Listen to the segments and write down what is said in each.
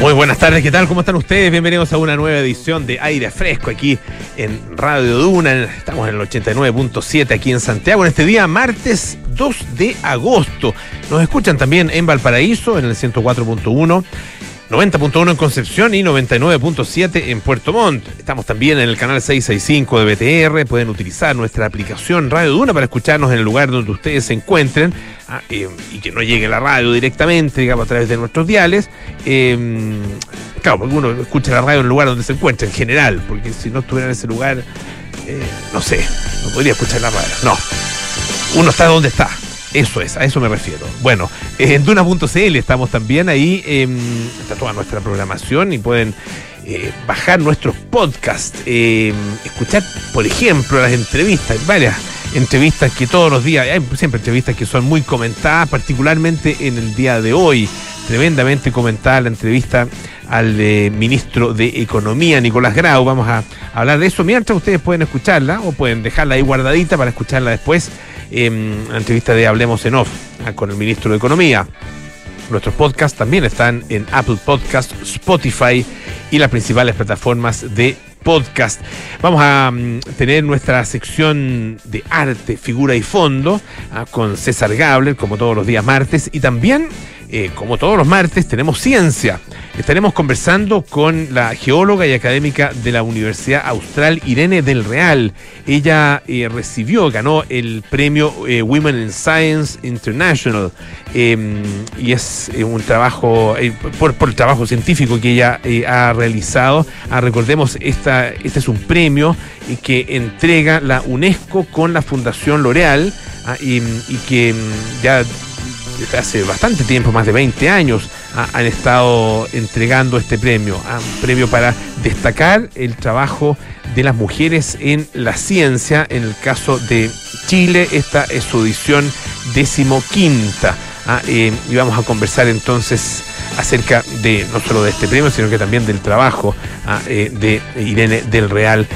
Muy buenas tardes, ¿qué tal? ¿Cómo están ustedes? Bienvenidos a una nueva edición de Aire Fresco aquí en Radio Duna. Estamos en el 89.7 aquí en Santiago en este día martes 2 de agosto. Nos escuchan también en Valparaíso en el 104.1 90.1 en Concepción y 99.7 en Puerto Montt. Estamos también en el canal 665 de BTR. Pueden utilizar nuestra aplicación Radio Duna para escucharnos en el lugar donde ustedes se encuentren ah, eh, y que no llegue la radio directamente, digamos, a través de nuestros diales. Eh, claro, porque uno escucha la radio en el lugar donde se encuentra, en general, porque si no estuviera en ese lugar, eh, no sé, no podría escuchar la radio. No, uno está donde está. Eso es, a eso me refiero. Bueno, en Duna.cl estamos también ahí, em, está toda nuestra programación y pueden eh, bajar nuestros podcasts, em, escuchar, por ejemplo, las entrevistas, varias entrevistas que todos los días, hay siempre entrevistas que son muy comentadas, particularmente en el día de hoy, tremendamente comentada la entrevista al eh, ministro de Economía, Nicolás Grau. Vamos a hablar de eso mientras ustedes pueden escucharla o pueden dejarla ahí guardadita para escucharla después en la entrevista de Hablemos en Off ah, con el ministro de Economía. Nuestros podcasts también están en Apple Podcast, Spotify y las principales plataformas de podcast. Vamos a mm, tener nuestra sección de arte, figura y fondo ah, con César Gabler, como todos los días martes, y también eh, como todos los martes, tenemos ciencia. Estaremos conversando con la geóloga y académica de la Universidad Austral, Irene del Real. Ella eh, recibió, ganó el premio eh, Women in Science International em, y es un trabajo, por, el trabajo científico que ella ha realizado. Ah, recordemos, esta, este es un premio que entrega la UNESCO con la Fundación L'Oreal ah, y, que mm, ya desde hace bastante tiempo, más de 20 años, han estado entregando este premio, un premio para destacar el trabajo de las mujeres en la ciencia. En el caso de Chile, esta es su edición decimoquinta. ¿ah? Eh, y vamos a conversar entonces acerca de no solo de este premio, sino que también del trabajo ¿ah? eh, de Irene del Real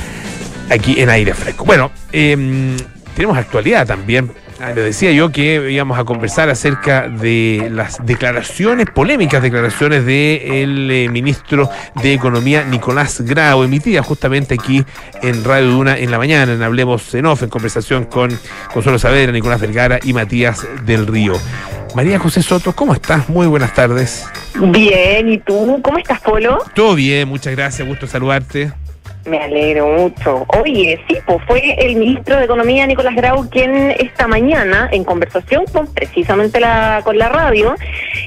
aquí en Aire Fresco. Bueno, em, tenemos actualidad también le decía yo que íbamos a conversar acerca de las declaraciones, polémicas declaraciones del eh, ministro de Economía Nicolás Grau, emitida justamente aquí en Radio Duna en la mañana, en Hablemos en Off, en conversación con Consuelo Saavedra, Nicolás Vergara y Matías del Río. María José Soto, ¿cómo estás? Muy buenas tardes. Bien, ¿y tú? ¿Cómo estás, Polo? Todo bien, muchas gracias, gusto saludarte. Me alegro mucho. Oye, sí, pues fue el ministro de Economía, Nicolás Grau, quien esta mañana, en conversación con precisamente la, con la radio,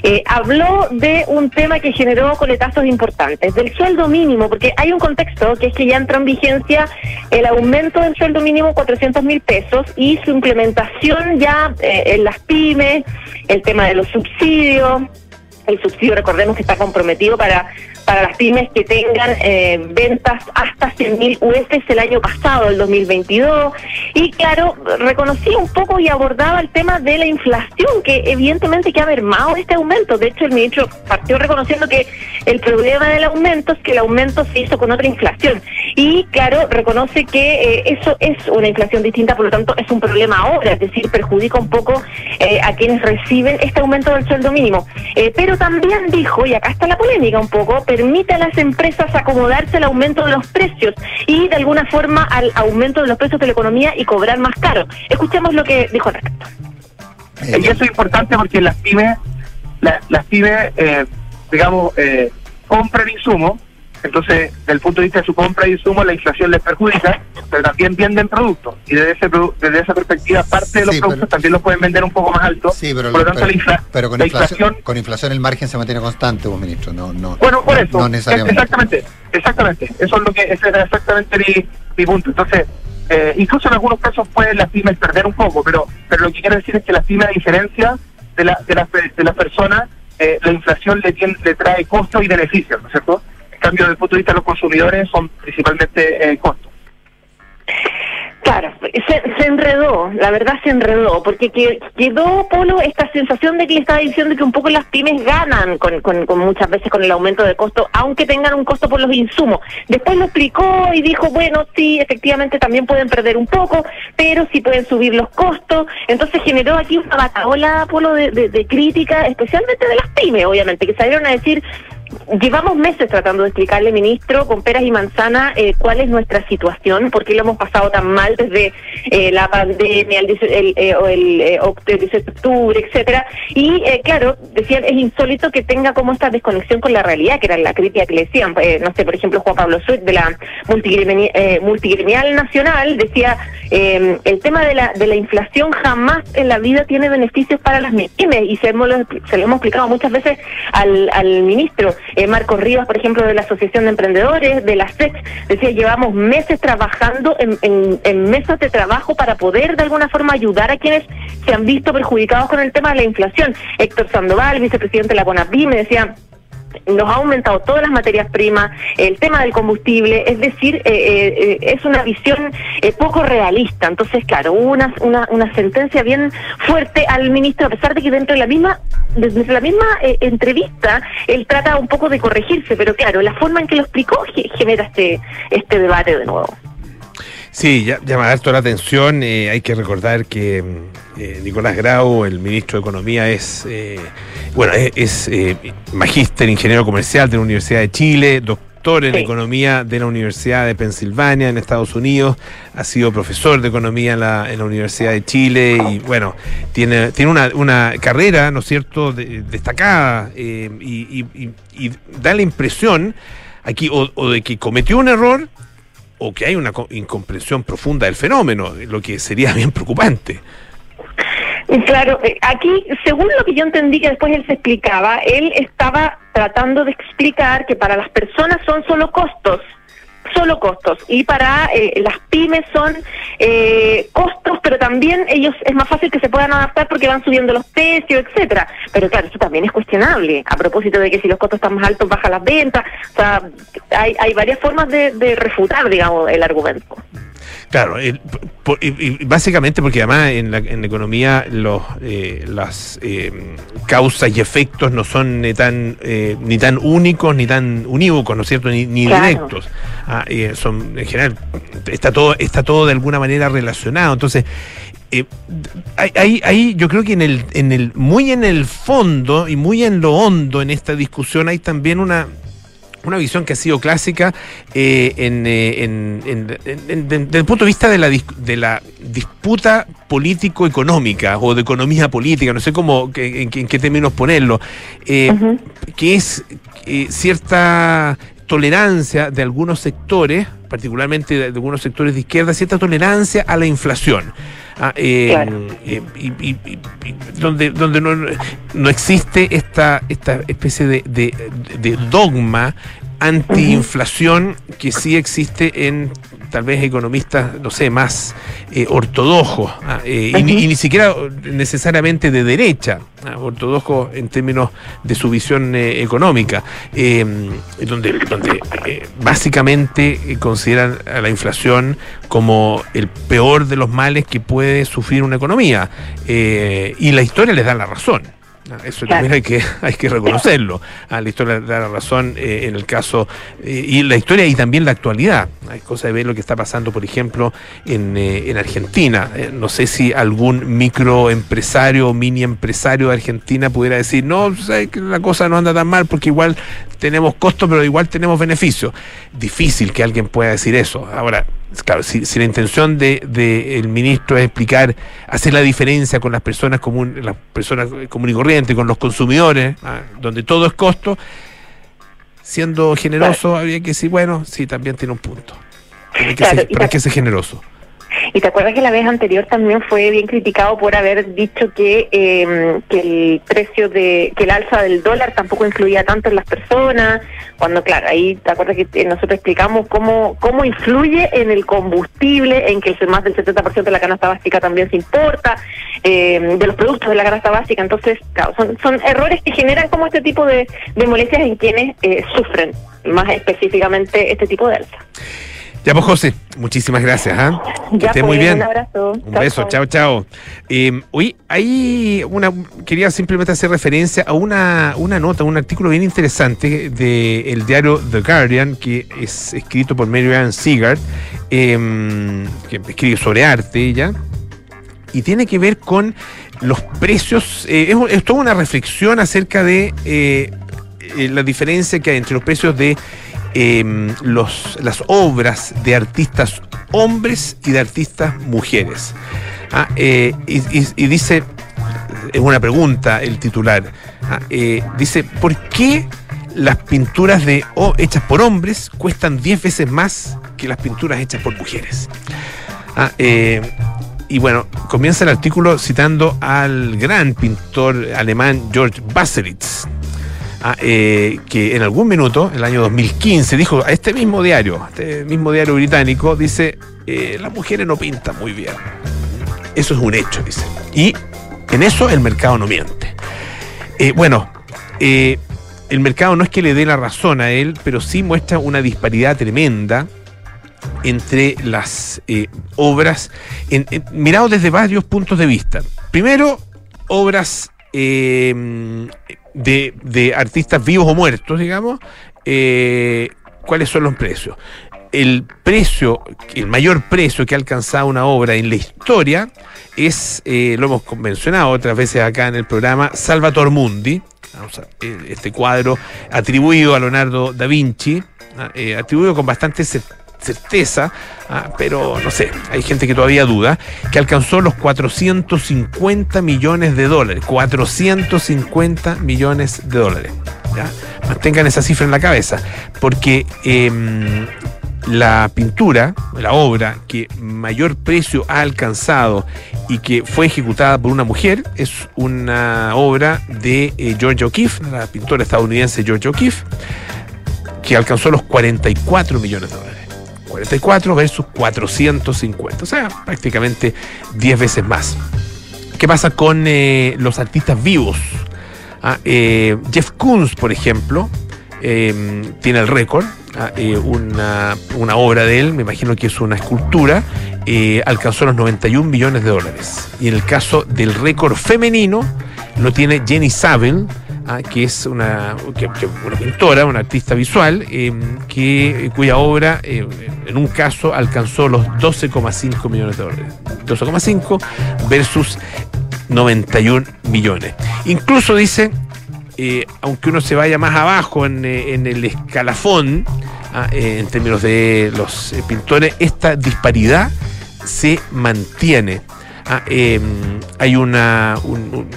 eh, habló de un tema que generó coletazos importantes, del sueldo mínimo, porque hay un contexto que es que ya entró en vigencia el aumento del sueldo mínimo 400 mil pesos y su implementación ya eh, en las pymes, el tema de los subsidios. El subsidio, recordemos que está comprometido para para las pymes que tengan eh, ventas hasta 100.000 UF el año pasado, el 2022. Y claro, reconocía un poco y abordaba el tema de la inflación, que evidentemente que ha mermado este aumento. De hecho, el ministro partió reconociendo que el problema del aumento es que el aumento se hizo con otra inflación. Y claro, reconoce que eh, eso es una inflación distinta, por lo tanto es un problema ahora, es decir, perjudica un poco eh, a quienes reciben este aumento del sueldo mínimo. pero también dijo, y acá está la polémica un poco, permite a las empresas acomodarse al aumento de los precios y de alguna forma al aumento de los precios de la economía y cobrar más caro. Escuchemos lo que dijo al respecto. Eh, y eso es importante porque las pymes, las pymes, eh, digamos, eh, compran insumos entonces, desde el punto de vista de su compra y insumo, la inflación les perjudica, pero también venden productos. Y desde, ese, desde esa perspectiva, parte de los productos también los pueden vender un poco más alto. Sí, pero, por lo tanto, la, pero con, inflación, con inflación el margen se mantiene constante, vos ministro. No, no, bueno, por eso. No necesariamente. Exactamente, exactamente. Eso es lo que, ese era exactamente mi, mi punto. Entonces, eh, incluso en algunos casos pueden las pymes perder un poco, pero pero lo que quiero decir es que las pymes, a diferencia de la, de las de las personas, eh, la inflación le, tiene, le trae costos y beneficios, ¿no es cierto? cambio, desde el punto de vista de los consumidores, son principalmente eh, costos. Claro, se, enredó, la verdad se enredó, porque quedó, Polo, esta sensación de que le estaba diciendo que un poco las pymes ganan con, con, muchas veces con el aumento de costo, aunque tengan un costo por los insumos. Después lo explicó y dijo, bueno, sí, efectivamente también pueden perder un poco, pero sí pueden subir los costos. Entonces generó aquí una bataola, Polo, de, de crítica, especialmente de las pymes, obviamente, que salieron a decir Llevamos meses tratando de explicarle, ministro, con peras y manzanas, eh, cuál es nuestra situación, por qué lo hemos pasado tan mal desde eh, la pandemia, el, el, eh, el, el, 18 de octubre, etcétera. Y claro, decían, es insólito que tenga como esta desconexión con la realidad, que era la crítica que le decían. no sé, por ejemplo, Juan Pablo Suet de la multigremial, nacional decía, el tema de la, de la inflación jamás en la vida tiene beneficios para las pymes, y se, lo, hemos explicado muchas veces al ministro. Eh, Marcos Rivas, por ejemplo, de la Asociación de Emprendedores, de la SEC, decía, llevamos meses trabajando en, en, mesas de trabajo para poder de alguna forma ayudar a quienes se han visto perjudicados con el tema de la inflación. Héctor Sandoval, vicepresidente de la CONAPI, me decía, nos ha aumentado todas las materias primas, el tema del combustible, es decir, eh, eh, es una visión eh, poco realista. Entonces, claro, hubo una, una, una, sentencia bien fuerte al ministro, a pesar de que dentro de la misma desde la misma entrevista él trata un poco de corregirse, pero claro, la forma en que lo explicó genera este, este debate de nuevo. Sí, llama harto la atención. Eh, hay que recordar que mm, eh, Nicolás Grau, el ministro de Economía, es eh, bueno es, magíster ingeniero comercial de la Universidad de Chile, doctor en economía de la Universidad de Pensilvania en Estados Unidos, ha sido profesor de economía en la, en la Universidad de Chile y bueno tiene tiene una, una carrera, ¿no es cierto?, destacada y, da la impresión aquí o de que cometió un error o que hay una incomprensión profunda del fenómeno, lo que sería bien preocupante. Claro, eh, aquí, según lo que yo entendí que después él se explicaba, él estaba tratando de explicar que para las personas son solo costos, solo costos. Y para eh, las pymes son eh, costos, también ellos es más fácil que se puedan adaptar porque van subiendo los precios, etcétera. Pero claro, eso también es cuestionable, a propósito de que si los costos están más altos, baja las ventas. O sea, hay, hay varias formas de, de refutar, digamos, el argumento. Claro, básicamente porque además en la, en economía los, eh, las eh, causas y efectos no son ni tan, eh, ni tan únicos ni tan unívocos, ¿no es cierto? Ni, directos. Ah, son, en general, está todo, está todo de alguna manera relacionado. Entonces, ahí, ahí yo creo que en el, en el, muy en el fondo y muy en lo hondo en esta discusión hay también una una visión que ha sido clásica eh, eh, en, desde el punto de vista de la, de la disputa político-económica o de economía política, no sé cómo, en, qué términos ponerlo, eh, que es cierta tolerancia de algunos sectores, particularmente de, algunos sectores de izquierda, cierta tolerancia a la inflación. Ah, y, donde donde no, no, existe esta, esta especie de, de, dogma antiinflación que sí existe en tal vez economistas, no sé, más eh, ortodoxos, ah, eh, y, ni siquiera necesariamente de derecha, ah, ortodoxos en términos de su visión eh, económica, em, donde, donde básicamente consideran a la inflación como el peor de los males que puede sufrir una economía. y la historia les da la razón. Ah, eso también hay que, hay que reconocerlo. A ah, la historia da la razón eh, en el caso, eh, y la historia y también la actualidad. Hay cosas de ver lo que está pasando, por ejemplo, en, eh, en Argentina. no sé si algún microempresario o mini empresario de Argentina pudiera decir, no, que la cosa no anda tan mal porque igual tenemos costos, pero igual tenemos beneficios. Difícil que alguien pueda decir eso. Ahora, claro, si, la intención del de, el ministro es explicar, hacer la diferencia con las personas comunes, las personas comunes y corrientes, con los consumidores, ah, donde todo es costo, siendo generoso, había que decir, bueno, sí, también tiene un punto. Tiene que ser, pero hay que ser generoso. Y te acuerdas que la vez anterior también fue bien criticado por haber dicho que, eh, que el precio de, que el alza del dólar tampoco influía tanto en las personas, cuando claro, ahí te acuerdas que nosotros explicamos cómo, cómo influye en el combustible, en que el más del 70% de la canasta básica también se importa, eh, de los productos de la canasta básica, entonces, claro, son, son errores que generan como este tipo de, de molestias en quienes eh, sufren más específicamente este tipo de alza. Ya pues José, muchísimas gracias. ¿ah? Que esté muy bien. Un abrazo. Un beso, chao, chao. Eh, hoy hay una, quería simplemente hacer referencia a una, una nota, un artículo bien interesante del diario The Guardian, que es escrito por Mary Ann Sigard, em, que escribe sobre arte ella, y tiene que ver con los precios, eh, es, toda una reflexión acerca de... Eh, la diferencia que hay entre los precios de em, los, las obras de artistas hombres y de artistas mujeres. Ah, y, dice, es una pregunta el titular, ah, dice, ¿por qué las pinturas de, hechas por hombres cuestan 10 veces más que las pinturas hechas por mujeres? Ah, eh, y bueno, comienza el artículo citando al gran pintor alemán George Baselitz, ah, eh, que en algún minuto, el año 2015, dijo a este mismo diario, este mismo diario británico, dice, eh, las mujeres no pintan muy bien. Eso es un hecho, dice. Y en eso el mercado no miente. bueno, el mercado no es que le dé la razón a él, pero sí muestra una disparidad tremenda entre las eh, obras, mirado desde varios puntos de vista. Primero, obras em, de, artistas vivos o muertos, digamos, eh, ¿cuáles son los precios? El precio, el mayor precio que ha alcanzado una obra en la historia es, eh, lo hemos mencionado otras veces acá en el programa, Salvator Mundi, este cuadro atribuido a Leonardo da Vinci, atribuido con bastante certeza, ah, pero no sé, hay gente que todavía duda, que alcanzó los 450 millones de dólares. 450 millones de dólares. Mantengan esa cifra en la cabeza, porque em, la pintura, la obra que mayor precio ha alcanzado y que fue ejecutada por una mujer es una obra de eh, George O'Keeffe, la pintora estadounidense George O'Keeffe, que alcanzó los 44 millones de dólares. 44 versus 450, o sea, prácticamente 10 veces más. ¿Qué pasa con eh, los artistas vivos? Ah, eh, Jeff Koons, por ejemplo, em, tiene el récord, ah, eh, una, obra de él, me imagino que es una escultura, alcanzó los 91 millones de dólares. Y en el caso del récord femenino, lo tiene Jenny Saville, Ah, que es una, pintora, una artista visual, eh, que, cuya obra eh, en un caso alcanzó los 12,5 millones de dólares. 12,5 versus 91 millones. Incluso dice, eh, aunque uno se vaya más abajo en, el escalafón, ah, en términos de los pintores, esta disparidad se mantiene. Ah, em, hay una, un,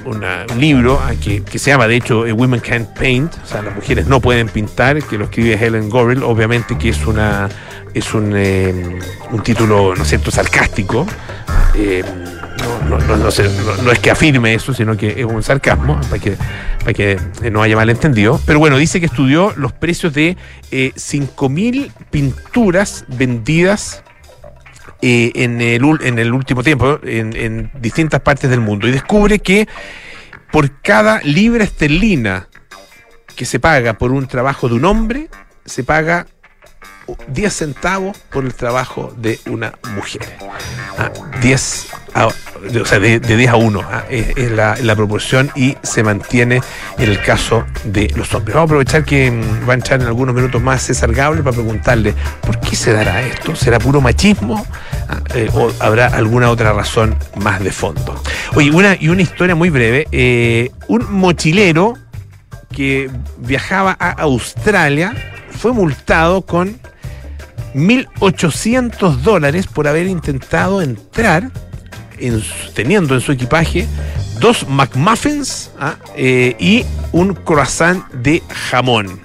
libro ah, que, se llama, de hecho, eh, Women Can't Paint, o sea, las mujeres no pueden pintar, que lo escribe Helen Gorel, obviamente que es una es un, em, un título, ¿no es cierto?, sarcástico. Em, no, no, no, es que afirme eso, sino que es un sarcasmo, para que, para que no haya malentendido. Pero bueno, dice que estudió los precios de eh, 5.000 pinturas vendidas eh, en, el, en el último tiempo en, en distintas partes del mundo y descubre que por cada libra esterlina que se paga por un trabajo de un hombre, se paga 10 centavos por el trabajo de una mujer. 10 ah, o sea, de, 10 a 1 ah, es, la, proporción y se mantiene en el caso de los hombres. Vamos a aprovechar que mm, va a entrar en algunos minutos más César Gable para preguntarle por qué se dará esto. ¿Será puro machismo eh, o habrá alguna otra razón más de fondo? Oye, una, y una historia muy breve. Eh, un mochilero que viajaba a Australia fue multado con 1.800 dólares por haber intentado entrar teniendo en su equipaje dos McMuffins ¿ah? eh, y un croissant de jamón,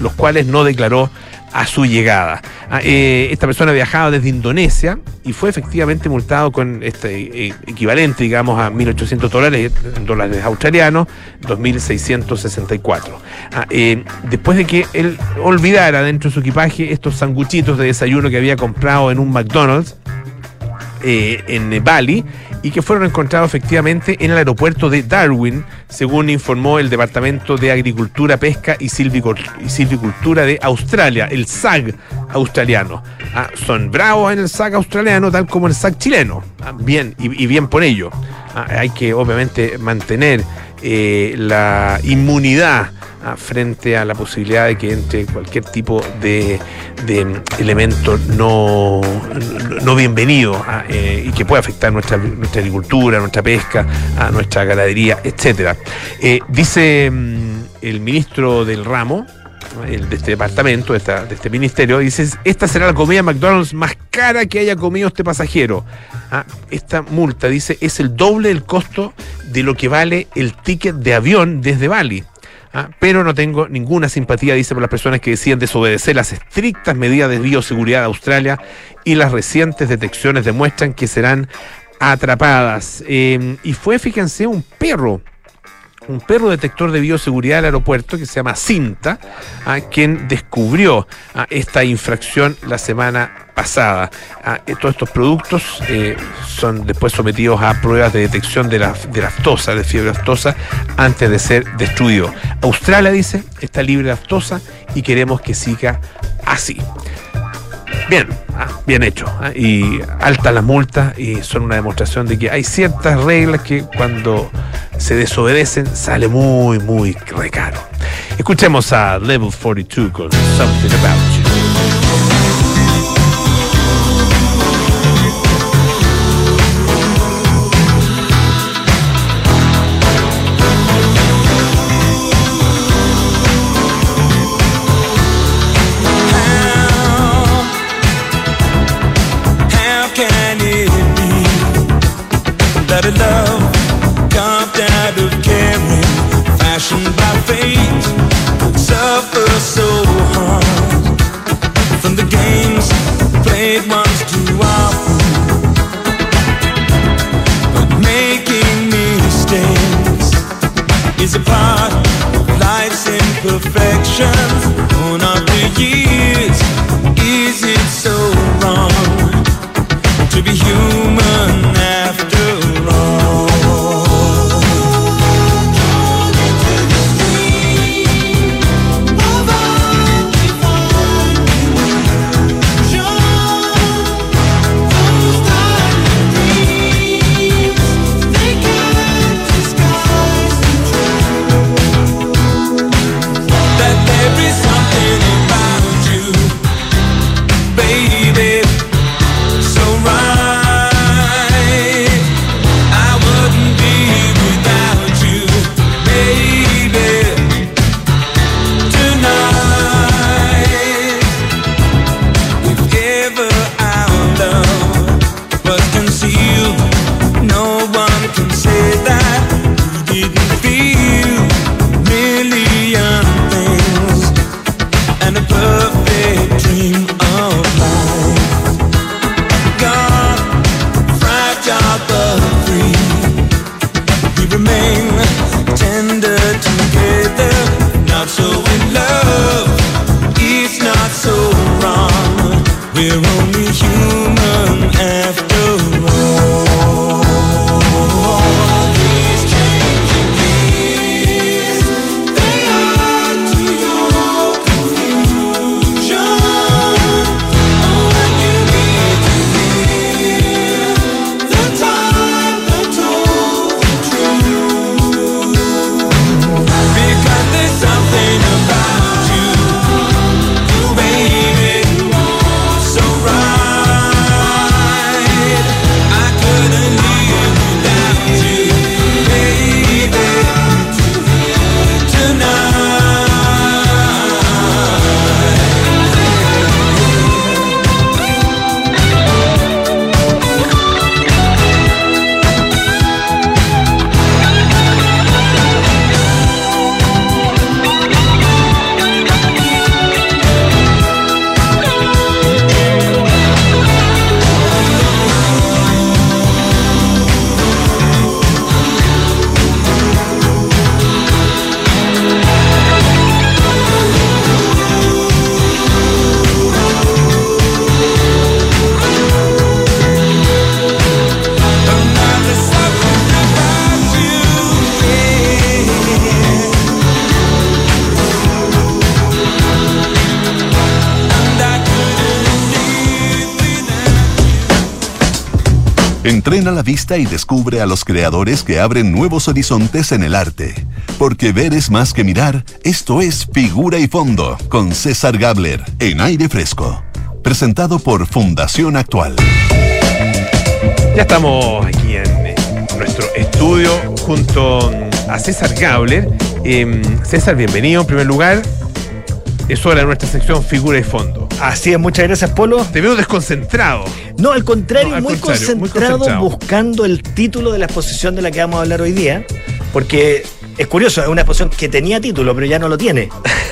los cuales no declaró a su llegada. Ah, eh, esta persona viajaba desde Indonesia y fue efectivamente multado con este eh, equivalente, digamos, a 1.800 dólares, dólares australianos, 2.664. Ah, después de que él olvidara dentro de su equipaje estos sanguchitos de desayuno que había comprado en un McDonald's, eh, en Bali y que fueron encontrados efectivamente en el aeropuerto de Darwin, según informó el Departamento de Agricultura, Pesca y Silvicultura de Australia, el SAG australiano. Ah, son bravos en el SAG australiano, tal como en el SAG chileno. Ah, bien, y, bien por ello. Ah, hay que obviamente mantener eh, la inmunidad frente a la posibilidad de que entre cualquier tipo de, elemento no, no bienvenido ah, eh, y que pueda afectar nuestra, nuestra agricultura, nuestra pesca, a nuestra ganadería, etcétera. Eh, dice mm, el ministro del ramo, el de este departamento, de, este ministerio, dice, esta será la comida McDonald's más cara que haya comido este pasajero. Ah, esta multa, dice, es el doble del costo de lo que vale el ticket de avión desde Bali. Ah, pero no tengo ninguna simpatía, dice, por las personas que deciden desobedecer las estrictas medidas de bioseguridad de Australia y las recientes detecciones demuestran que serán atrapadas. Em, y fue, fíjense, un perro un perro detector de bioseguridad del aeropuerto que se llama Cinta, a ah, quien descubrió ah, esta infracción la semana pasada. Ah, eh, todos estos productos eh, son después sometidos a pruebas de detección de la, de de fiebre aftosa, antes de ser destruido. Australia dice está libre de aftosa y queremos que siga así. Bien, ah, bien hecho. Ah, y altas las multas y son una demostración de que hay ciertas reglas que cuando se desobedecen sale muy, muy recaro. Escuchemos a Level 42 con Something About You. Entrena la vista y descubre a los creadores que abren nuevos horizontes en el arte. Porque ver es más que mirar, esto es Figura y Fondo, con César Gabler, en aire fresco. Presentado por Fundación Actual. Ya estamos aquí en nuestro estudio junto a César Gabler Em, César, bienvenido en primer lugar. Es hora de nuestra sección Figura y Fondo. Así es, muchas gracias, Polo. Te veo desconcentrado. No, al contrario, muy, concentrado buscando el título de la exposición de la que vamos a hablar hoy día, porque es curioso, es una exposición que tenía título, pero ya no lo tiene.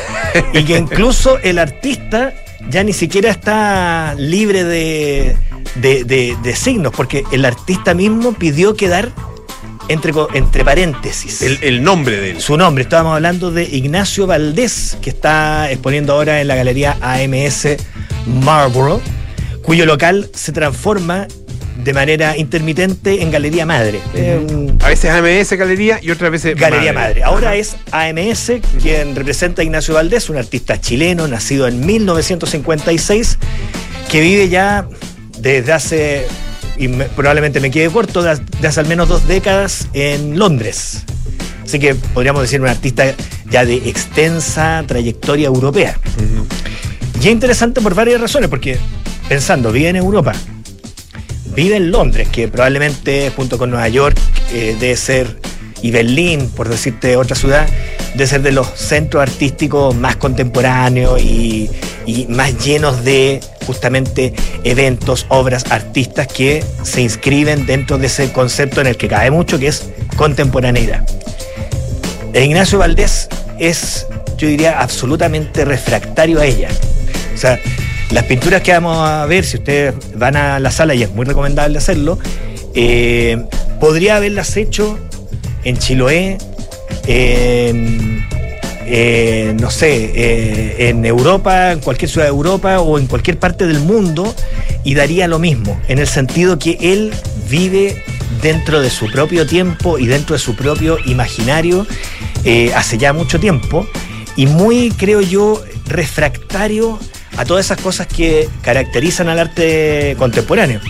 y que incluso el artista ya ni siquiera está libre de, de, signos, porque el artista mismo pidió quedar entre, entre paréntesis. El, nombre de él. Su nombre. Estábamos hablando de Ignacio Valdés, que está exponiendo ahora en la galería AMS Marlborough, cuyo local se transforma de manera intermitente en Galería Madre. a veces AMS Galería y otras veces Galería Madre. Ahora es AMS quien representa a Ignacio Valdés, un artista chileno nacido en 1956 que vive ya desde hace, y probablemente me quede corto, desde hace al menos dos décadas en Londres. Así que podríamos decir un artista ya de extensa trayectoria europea. Y es interesante por varias razones, porque pensando, vive en Europa, vive en Londres, que probablemente junto con Nueva York eh, debe ser, y Berlín, por decirte otra ciudad, debe ser de los centros artísticos más contemporáneos y, más llenos de justamente eventos, obras, artistas que se inscriben dentro de ese concepto en el que cae mucho, que es contemporaneidad. El Ignacio Valdés es, yo diría, absolutamente refractario a ella. O sea, las pinturas que vamos a ver, si ustedes van a la sala, y es muy recomendable hacerlo, eh, podría haberlas hecho en Chiloé, en, no sé, eh, en Europa, en cualquier ciudad de Europa o en cualquier parte del mundo, y daría lo mismo, en el sentido que él vive dentro de su propio tiempo y dentro de su propio imaginario eh, hace ya mucho tiempo, y muy, creo yo, refractario a todas esas cosas que caracterizan al arte contemporáneo.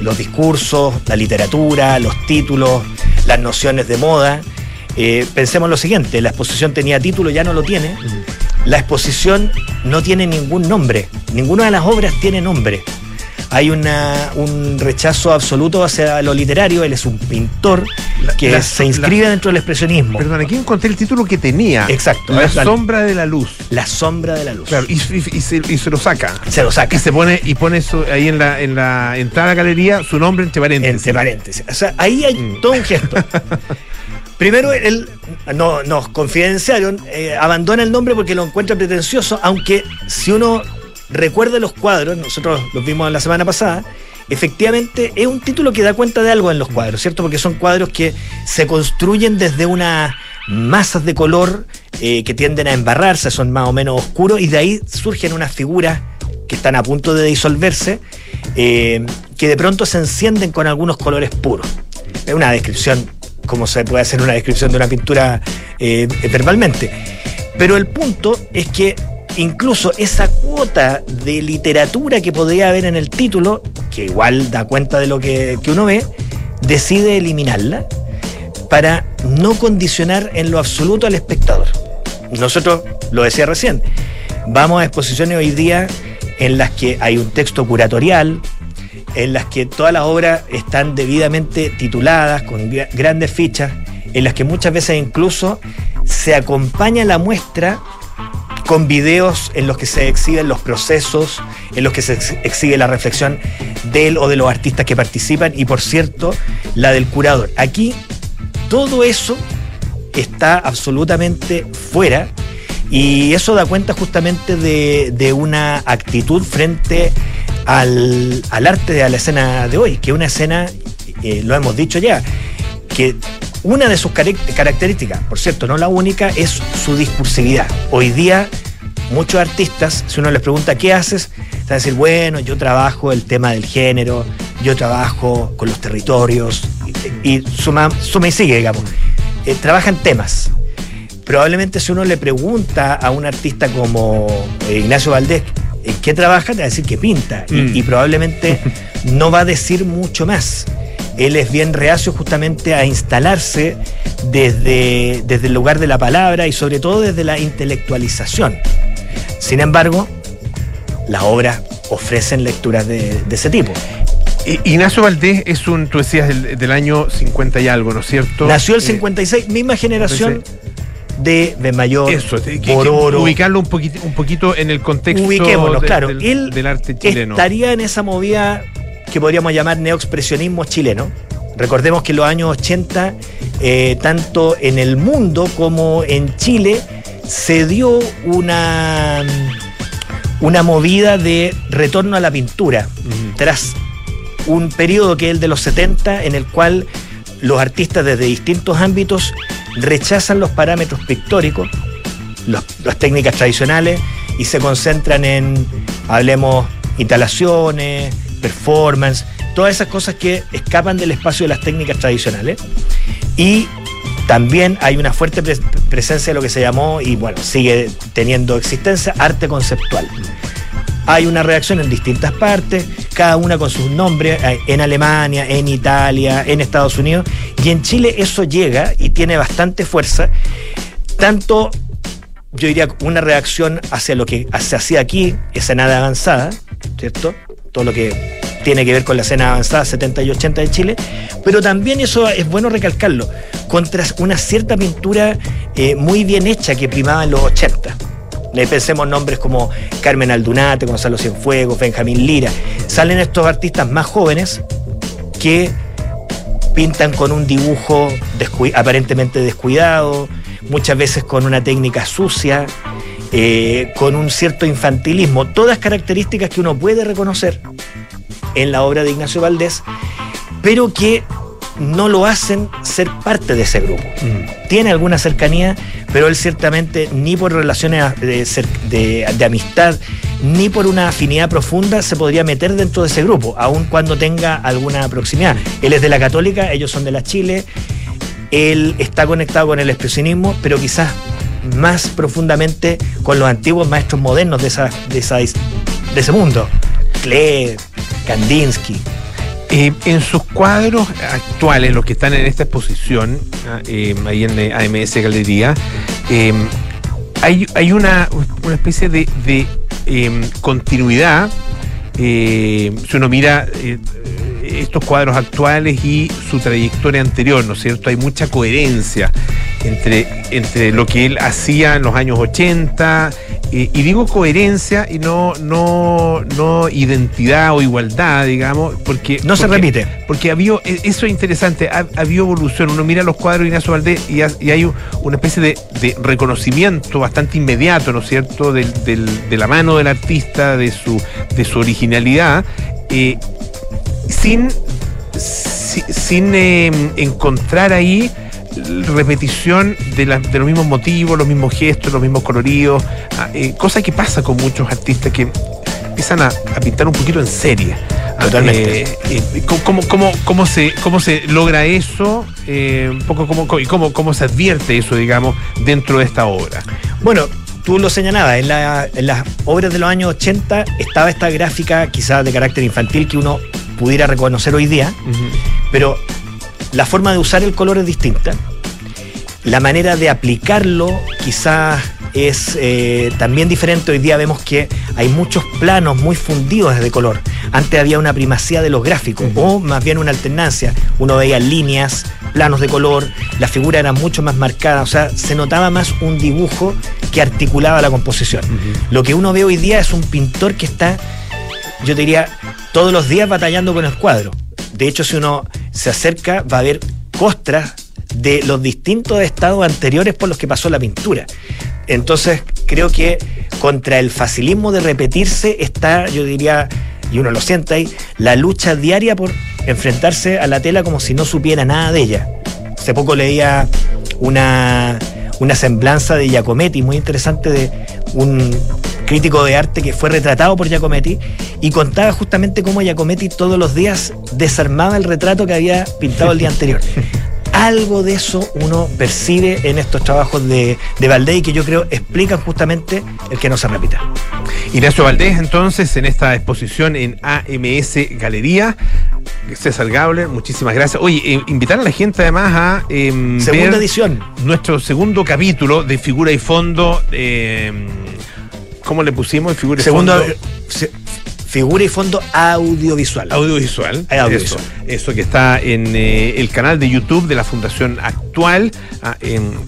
Los discursos, la literatura, los títulos, las nociones de moda. Eh, pensemos lo siguiente, la exposición tenía título, ya no lo tiene. La exposición no tiene ningún nombre, ninguna de las obras tiene nombre hay una, un rechazo absoluto hacia lo literario. Él es un pintor que se inscribe dentro del expresionismo. Perdón, aquí encontré el título que tenía. Exacto. La, sombra de la luz. La sombra de la luz. Claro, y, se, lo saca. Se lo saca. Y se pone, y pone ahí en la, en la entrada a la galería su nombre entre paréntesis. Entre paréntesis. O sea, ahí hay mm. todo un gesto. Primero, él no, nos confidenciaron, eh, abandona el nombre porque lo encuentra pretencioso, aunque si uno recuerde los cuadros, nosotros los vimos la semana pasada, efectivamente es un título que da cuenta de algo en los cuadros, ¿cierto? Porque son cuadros que se construyen desde unas masas de color eh, que tienden a embarrarse, son más o menos oscuros, y de ahí surgen unas figuras que están a punto de disolverse, eh, que de pronto se encienden con algunos colores puros. Es una descripción, como se puede hacer una descripción de una pintura eh. Pero el punto es que incluso esa cuota de literatura que podría haber en el título, que igual da cuenta de lo que, uno ve, decide eliminarla para no condicionar en lo absoluto al espectador. Nosotros, lo decía recién, vamos a exposiciones hoy día en las que hay un texto curatorial, en las que todas las obras están debidamente tituladas, con grandes fichas, en las que muchas veces incluso se acompaña la muestra con videos en los que se exhiben los procesos, en los que se exhibe la reflexión de él o de los artistas que participan y por cierto, la del curador. Aquí todo eso está absolutamente fuera y eso da cuenta justamente de, una actitud frente al, arte de la escena de hoy, que una escena, eh, lo hemos dicho ya, que una de sus características, por cierto, no la única, es su discursividad. Hoy día, muchos artistas, si uno les pregunta qué haces, van a decir, bueno, yo trabajo el tema del género, yo trabajo con los territorios, y, suma, suma y sigue, digamos. Eh, trabajan temas. Probablemente si uno le pregunta a un artista como eh, Ignacio Valdés, ¿en qué trabaja? Te va a decir que pinta. y mm. probablemente no va a decir mucho más él es bien reacio justamente a instalarse desde, desde el lugar de la palabra y sobre todo desde la intelectualización. Sin embargo, las obras ofrecen lecturas de, ese tipo. Ignacio Valdés es un, tú decías, del, año 50 y algo, ¿no es cierto? Nació el 56, eh, misma generación de Benmayor, Eso, por oro. Ubicarlo un poquito, un poquito en el contexto claro. del, arte chileno. Estaría en esa movida que podríamos llamar neoexpresionismo chileno. Recordemos que en los años 80, eh, tanto en el mundo como en Chile, se dio una, una movida de retorno a la pintura, tras un periodo que es el de los 70, en el cual los artistas desde distintos ámbitos rechazan los parámetros pictóricos, las técnicas tradicionales, y se concentran en, hablemos, instalaciones, performance, todas esas cosas que escapan del espacio de las técnicas tradicionales. Y también hay una fuerte presencia de lo que se llamó, y bueno, sigue teniendo existencia, arte conceptual. Hay una reacción en distintas partes, cada una con sus nombres, eh, en Alemania, en Italia, en Estados Unidos, y en Chile eso llega y tiene bastante fuerza, tanto yo diría una reacción hacia lo que se hacía aquí, escena de avanzada, ¿cierto? Todo lo que tiene que ver con la escena avanzada 70 y 80 de Chile, pero también eso es bueno recalcarlo, contra una cierta pintura eh, muy bien hecha que primaba en los 80. Pensemos nombres como Carmen Aldunate, Gonzalo Cienfuegos, Benjamín Lira. Salen estos artistas más jóvenes que pintan con un dibujo aparentemente descuidado, muchas veces con una técnica sucia, eh, con un cierto infantilismo, todas características que uno puede reconocer en la obra de Ignacio Valdés, pero que no lo hacen ser parte de ese grupo. Mm. Tiene alguna cercanía, pero él ciertamente ni por relaciones de, de, amistad, ni por una afinidad profunda se podría meter dentro de ese grupo, aun cuando tenga alguna proximidad. Él es de la católica, ellos son de la Chile, él está conectado con el expresionismo, pero quizás más profundamente con los antiguos maestros modernos de, esa, de, esa, de ese mundo. Klee, Kandinsky, eh, en sus cuadros actuales, los que están en esta exposición, ah, eh, ahí en eh, AMS Galería, hay, hay una, una, especie de, de continuidad. si uno mira estos cuadros actuales y su trayectoria anterior, ¿no es cierto? Hay mucha coherencia entre, entre lo que él hacía en los años 80, y digo coherencia y no, no, no identidad o igualdad, digamos, porque... No se repite. Porque había, e, eso es interesante, ha, habido evolución. Uno mira los cuadros de Ignacio Valdés y, hay una especie de, reconocimiento bastante inmediato, ¿no es cierto?, del, de la mano del artista, de su, de su originalidad. Eh, sin, sin em, encontrar ahí repetición de, los mismos motivos, los mismos gestos, los mismos coloridos, ah, eh, cosa que pasa con muchos artistas que empiezan a, pintar un poquito en serie. Ah, Totalmente. Eh, eh, ¿cómo, se, ¿Cómo se logra eso? un poco cómo, y cómo, cómo se advierte eso, digamos, dentro de esta obra. Bueno, tú lo señalabas, en, las obras de los años 80 estaba esta gráfica quizás de carácter infantil que uno pudiera reconocer hoy día, pero la forma de usar el color es distinta. La manera de aplicarlo quizás es eh, también diferente. Hoy día vemos que hay muchos planos muy fundidos de color. Antes había una primacía de los gráficos, o más bien una alternancia. Uno veía líneas, planos de color, la figura era mucho más marcada, o sea, se notaba más un dibujo que articulaba la composición. Lo que uno ve hoy día es un pintor que está, yo diría, todos los días batallando con el cuadro. De hecho, si uno se acerca, va a ver costras de los distintos estados anteriores por los que pasó la pintura. Entonces, creo que contra el facilismo de repetirse está, yo diría, y uno lo siente ahí, la lucha diaria por enfrentarse a la tela como si no supiera nada de ella. Hace poco leía una, una semblanza de Giacometti muy interesante de un crítico de arte que fue retratado por Giacometti y contaba justamente cómo Giacometti todos los días desarmaba el retrato que había pintado el día anterior. Algo de eso uno percibe en estos trabajos de, de Valdés y que yo creo explican justamente el que no se repita. Ignacio Valdés, entonces, en esta exposición en AMS Galería. César Gabler, muchísimas gracias. Oye, eh, invitar a la gente además a. Em, Segunda edición. Nuestro segundo capítulo de Figura y Fondo. Eh, ¿Cómo le pusimos? Figura Segundo, Figura y fondo audiovisual. Audiovisual. audiovisual. Eso, que está en eh, el canal de YouTube de la Fundación Actual, ah,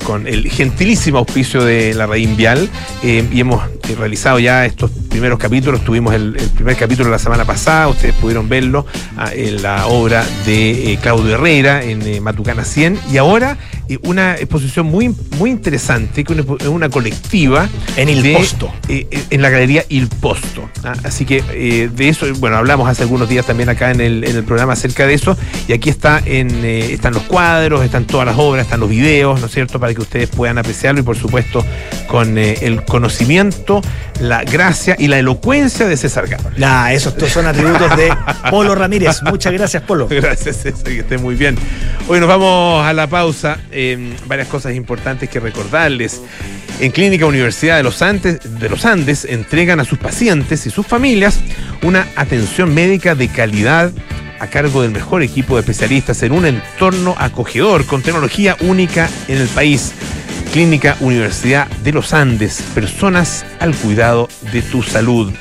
con el gentilísimo auspicio de la Raín Vial. Eh, y hemos eh, realizado ya estos primeros capítulos. Tuvimos el, primer capítulo la semana pasada, ustedes pudieron verlo ah, en la obra de Claudio Herrera en Matucana 100. Y ahora una exposición muy, muy interesante, que es una, colectiva. En Il Posto. en la galería Il Posto. Ah, así que de eso, bueno, hablamos hace algunos días también acá en el, en el programa acerca de eso. Y aquí está en, están los cuadros, están todas las obras, están los videos, ¿no es cierto? Para que ustedes puedan apreciarlo y por supuesto con el conocimiento, la gracia y la elocuencia de César Gama. Nah, esos son atributos de Polo Ramírez. Muchas gracias, Polo. Gracias, César, que esté muy bien. Hoy nos vamos a la pausa. varias cosas importantes que recordarles. En Clínica Universidad de los, Andes, de los Andes entregan a sus pacientes y sus familias una atención médica de calidad a cargo del mejor equipo de especialistas en un entorno acogedor con tecnología única en el país. Clínica Universidad de los Andes, personas al cuidado de tu salud.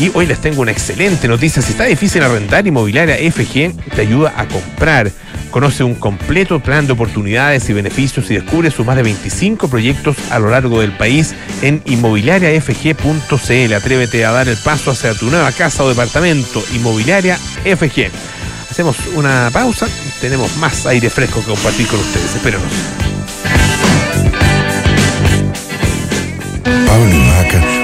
Y hoy les tengo una excelente noticia. Si está difícil arrendar inmobiliaria FG, te ayuda a comprar. Conoce un completo plan de oportunidades y beneficios y descubre sus más de 25 proyectos a lo largo del país en inmobiliariafg.cl. Atrévete a dar el paso hacia tu nueva casa o departamento. Inmobiliaria FG. Hacemos una pausa. Tenemos más aire fresco que compartir con ustedes. Espérenos. Pablo Maca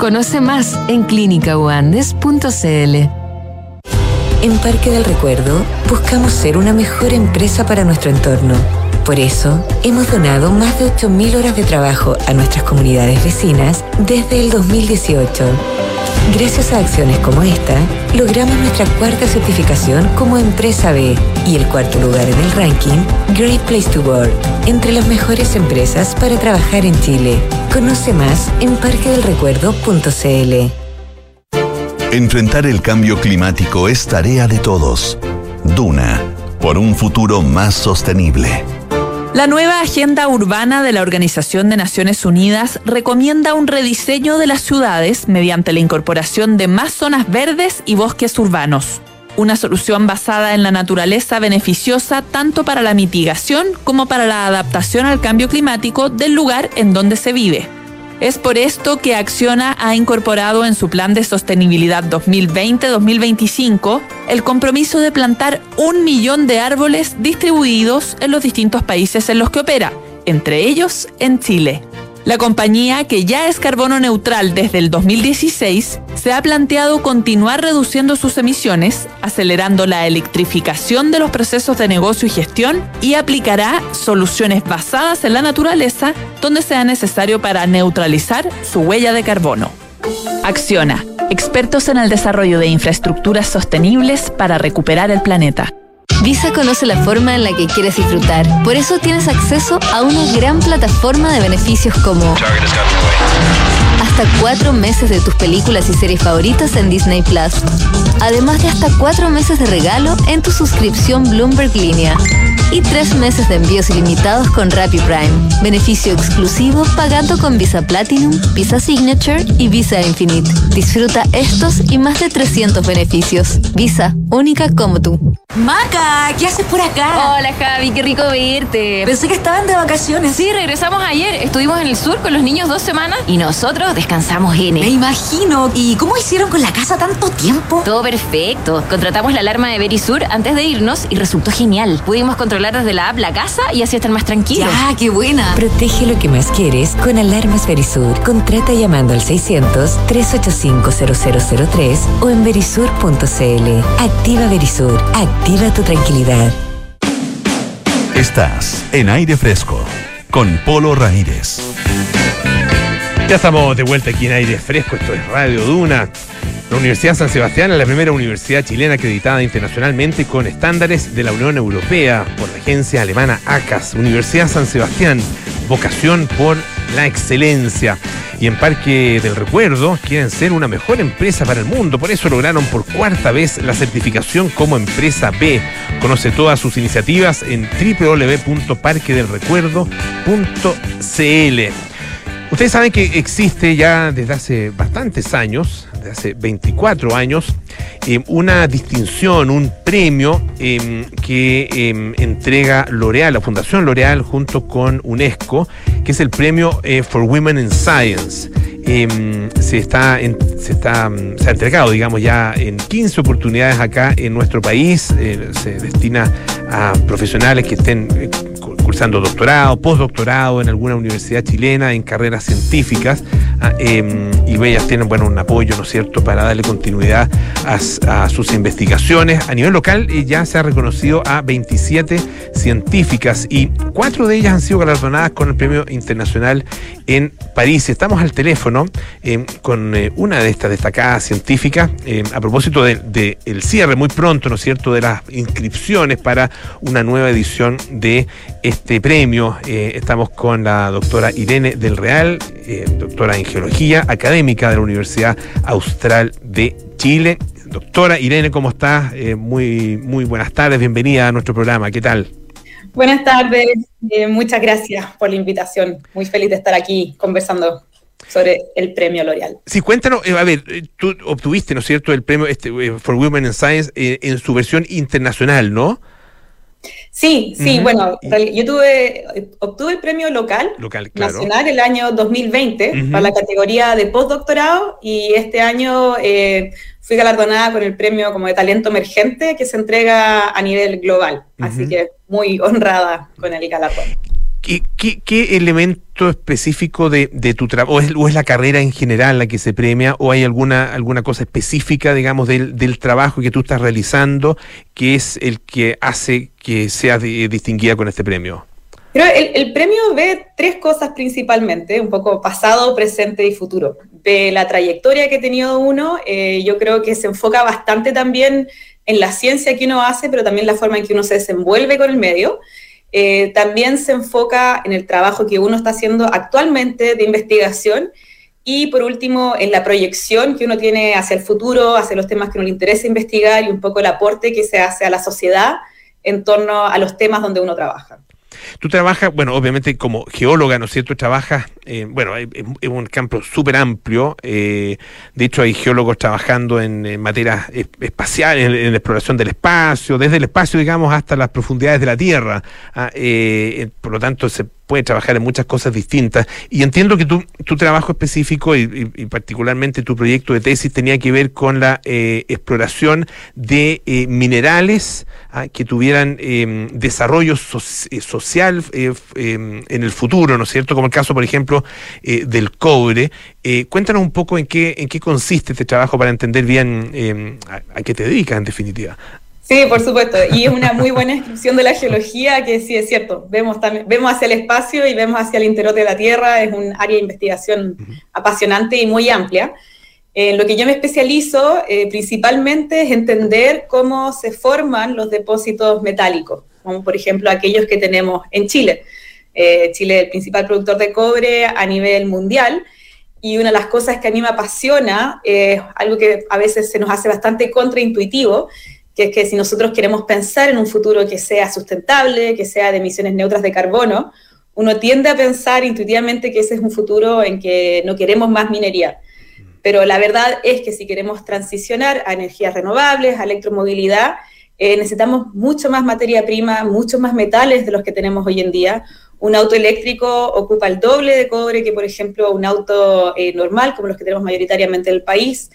Conoce más en clínicauandes.cl. En Parque del Recuerdo buscamos ser una mejor empresa para nuestro entorno. Por eso, hemos donado más de 8.000 horas de trabajo a nuestras comunidades vecinas desde el 2018. Gracias a acciones como esta, logramos nuestra cuarta certificación como Empresa B y el cuarto lugar en el ranking Great Place to Work, entre las mejores empresas para trabajar en Chile. Conoce más en parquedelrecuerdo.cl. Enfrentar el cambio climático es tarea de todos. Duna, por un futuro más sostenible. La nueva Agenda Urbana de la Organización de Naciones Unidas recomienda un rediseño de las ciudades mediante la incorporación de más zonas verdes y bosques urbanos. Una solución basada en la naturaleza beneficiosa tanto para la mitigación como para la adaptación al cambio climático del lugar en donde se vive. Es por esto que Acciona ha incorporado en su plan de sostenibilidad 2020-2025 el compromiso de plantar un millón de árboles distribuidos en los distintos países en los que opera, entre ellos en Chile. La compañía, que ya es carbono neutral desde el 2016, se ha planteado continuar reduciendo sus emisiones, acelerando la electrificación de los procesos de negocio y gestión y aplicará soluciones basadas en la naturaleza donde sea necesario para neutralizar su huella de carbono. Acciona, expertos en el desarrollo de infraestructuras sostenibles para recuperar el planeta. Visa conoce la forma en la que quieres disfrutar. Por eso tienes acceso a una gran plataforma de beneficios como hasta cuatro meses de tus películas y series favoritas en Disney Plus. Además de hasta cuatro meses de regalo en tu suscripción Bloomberg Línea. Y tres meses de envíos ilimitados con Rappi Prime. Beneficio exclusivo pagando con Visa Platinum, Visa Signature y Visa Infinite. Disfruta estos y más de 300 beneficios. Visa, única como tú. Maca, ¿qué haces por acá? Hola Javi, qué rico verte. Pensé que estaban de vacaciones. Sí, regresamos ayer. Estuvimos en el sur con los niños dos semanas y nosotros descansamos en Me imagino. ¿Y cómo hicieron con la casa tanto tiempo? Todo perfecto. Contratamos la alarma de Verisur antes de irnos y resultó genial. Pudimos controlar desde la app la casa y así estar más tranquilos. Ya, qué buena. Protege lo que más quieres con alarmas Verisur. Contrata llamando al 600-385-0003 o en verisur.cl. Activa Verisur. Activa tu tranquilidad. Estás en aire fresco con Polo Ramírez. Ya estamos de vuelta aquí en aire fresco, esto es Radio Duna. La Universidad San Sebastián es la primera universidad chilena acreditada internacionalmente con estándares de la Unión Europea por la agencia alemana ACAS. Universidad San Sebastián, vocación por la excelencia. Y en Parque del Recuerdo quieren ser una mejor empresa para el mundo. Por eso lograron por cuarta vez la certificación como empresa B. Conoce todas sus iniciativas en www.parquedelrecuerdo.cl. Ustedes saben que existe ya desde hace bastantes años, desde hace 24 años, eh, una distinción, un premio em, que em, entrega L'Oreal, la Fundación L'Oreal, junto con UNESCO, que es el premio eh, for Women in Science. Em, se, está se, está, se ha entregado, digamos, ya en 15 oportunidades acá en nuestro país. Eh, se destina a profesionales que estén cursando doctorado, postdoctorado en alguna universidad chilena, en carreras científicas, ah, em, y ellas tienen bueno, un apoyo, ¿no es cierto?, para darle continuidad a, sus investigaciones. A nivel local ya se ha reconocido a 27 científicas y cuatro de ellas han sido galardonadas con el Premio Internacional en París. Estamos al teléfono em, con eh, una de estas destacadas científicas em, a propósito del de, el cierre muy pronto, ¿no es cierto?, de las inscripciones para una nueva edición de este premio. Eh, estamos con la doctora Irene del Real, eh, doctora en geología, académica de la Universidad Austral de Chile. Doctora Irene, ¿cómo estás? Eh, muy, muy buenas tardes, bienvenida a nuestro programa. ¿Qué tal? Buenas tardes, muchas gracias por la invitación. Muy feliz de estar aquí conversando sobre el premio L'Oreal. Sí, cuéntanos, a ver, tú obtuviste, ¿no es cierto?, el premio este, For Women in Science en su versión internacional, ¿no? Sí, sí, bueno, yo tuve, obtuve el premio local, nacional el año 2020 para la categoría de postdoctorado y este año eh, fui galardonada con el premio como de talento emergente que se entrega a nivel global, así que muy honrada con el galardón. ¿Qué, elemento específico de, tu trabajo, o es, la carrera en general la que se premia, o hay alguna, alguna cosa específica, digamos, del, trabajo que tú estás realizando, que es el que hace que seas distinguida con este premio? Pero el, premio ve tres cosas principalmente, un poco pasado, presente y futuro. De la trayectoria que ha tenido uno, eh, yo creo que se enfoca bastante también en la ciencia que uno hace, pero también la forma en que uno se desenvuelve con el medio. Eh, también se enfoca en el trabajo que uno está haciendo actualmente de investigación y por último en la proyección que uno tiene hacia el futuro, hacia los temas que uno le interesa investigar y un poco el aporte que se hace a la sociedad en torno a los temas donde uno trabaja. Tú trabajas, bueno, obviamente como geóloga, ¿no es cierto? Trabajas, eh, bueno, es, un campo súper amplio. Eh, de hecho, hay geólogos trabajando en, materias espaciales, en, la exploración del espacio, desde el espacio, digamos, hasta las profundidades de la Tierra. Ah, eh, por lo tanto, se puede trabajar en muchas cosas distintas. Y entiendo que tu, tu trabajo específico y, particularmente tu proyecto de tesis tenía que ver con la eh, exploración de eh, minerales ah, que tuvieran em, desarrollo eh, social em, en el futuro, ¿no es cierto? Como el caso, por ejemplo, del cobre. cuéntanos un poco en qué, en qué consiste este trabajo para entender bien em, a, qué te dedicas, en definitiva. Sí, por supuesto. Y es una muy buena descripción de la geología, que sí es cierto. Vemos, también, vemos hacia el espacio y vemos hacia el interior de la Tierra. Es un área de investigación apasionante y muy amplia. En lo que yo me especializo eh, principalmente es entender cómo se forman los depósitos metálicos, como por ejemplo aquellos que tenemos en Chile. Eh, Chile es el principal productor de cobre a nivel mundial y una de las cosas que a mí me apasiona, es algo que a veces se nos hace bastante contraintuitivo, que es que si nosotros queremos pensar en un futuro que sea sustentable, que sea de emisiones neutras de carbono, uno tiende a pensar intuitivamente que ese es un futuro en que no queremos más minería. Pero la verdad es que si queremos transicionar a energías renovables, a electromovilidad, eh, necesitamos mucho más materia prima, muchos más metales de los que tenemos hoy en día. Un auto eléctrico ocupa el doble de cobre que, por ejemplo, un auto eh, normal, como los que tenemos mayoritariamente en el país.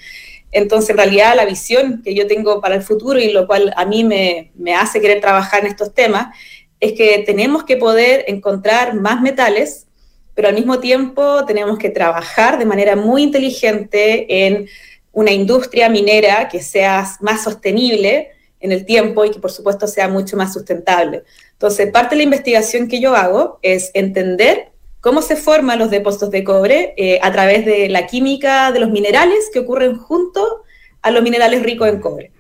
Entonces, en realidad, la visión que yo tengo para el futuro y lo cual a mí me, hace querer trabajar en estos temas es que tenemos que poder encontrar más metales, pero al mismo tiempo tenemos que trabajar de manera muy inteligente en una industria minera que sea más sostenible en el tiempo y que por supuesto sea mucho más sustentable. Entonces, parte de la investigación que yo hago es entender cómo se forman los depósitos de cobre eh, a través de la química de los minerales que ocurren junto a los minerales ricos en cobre.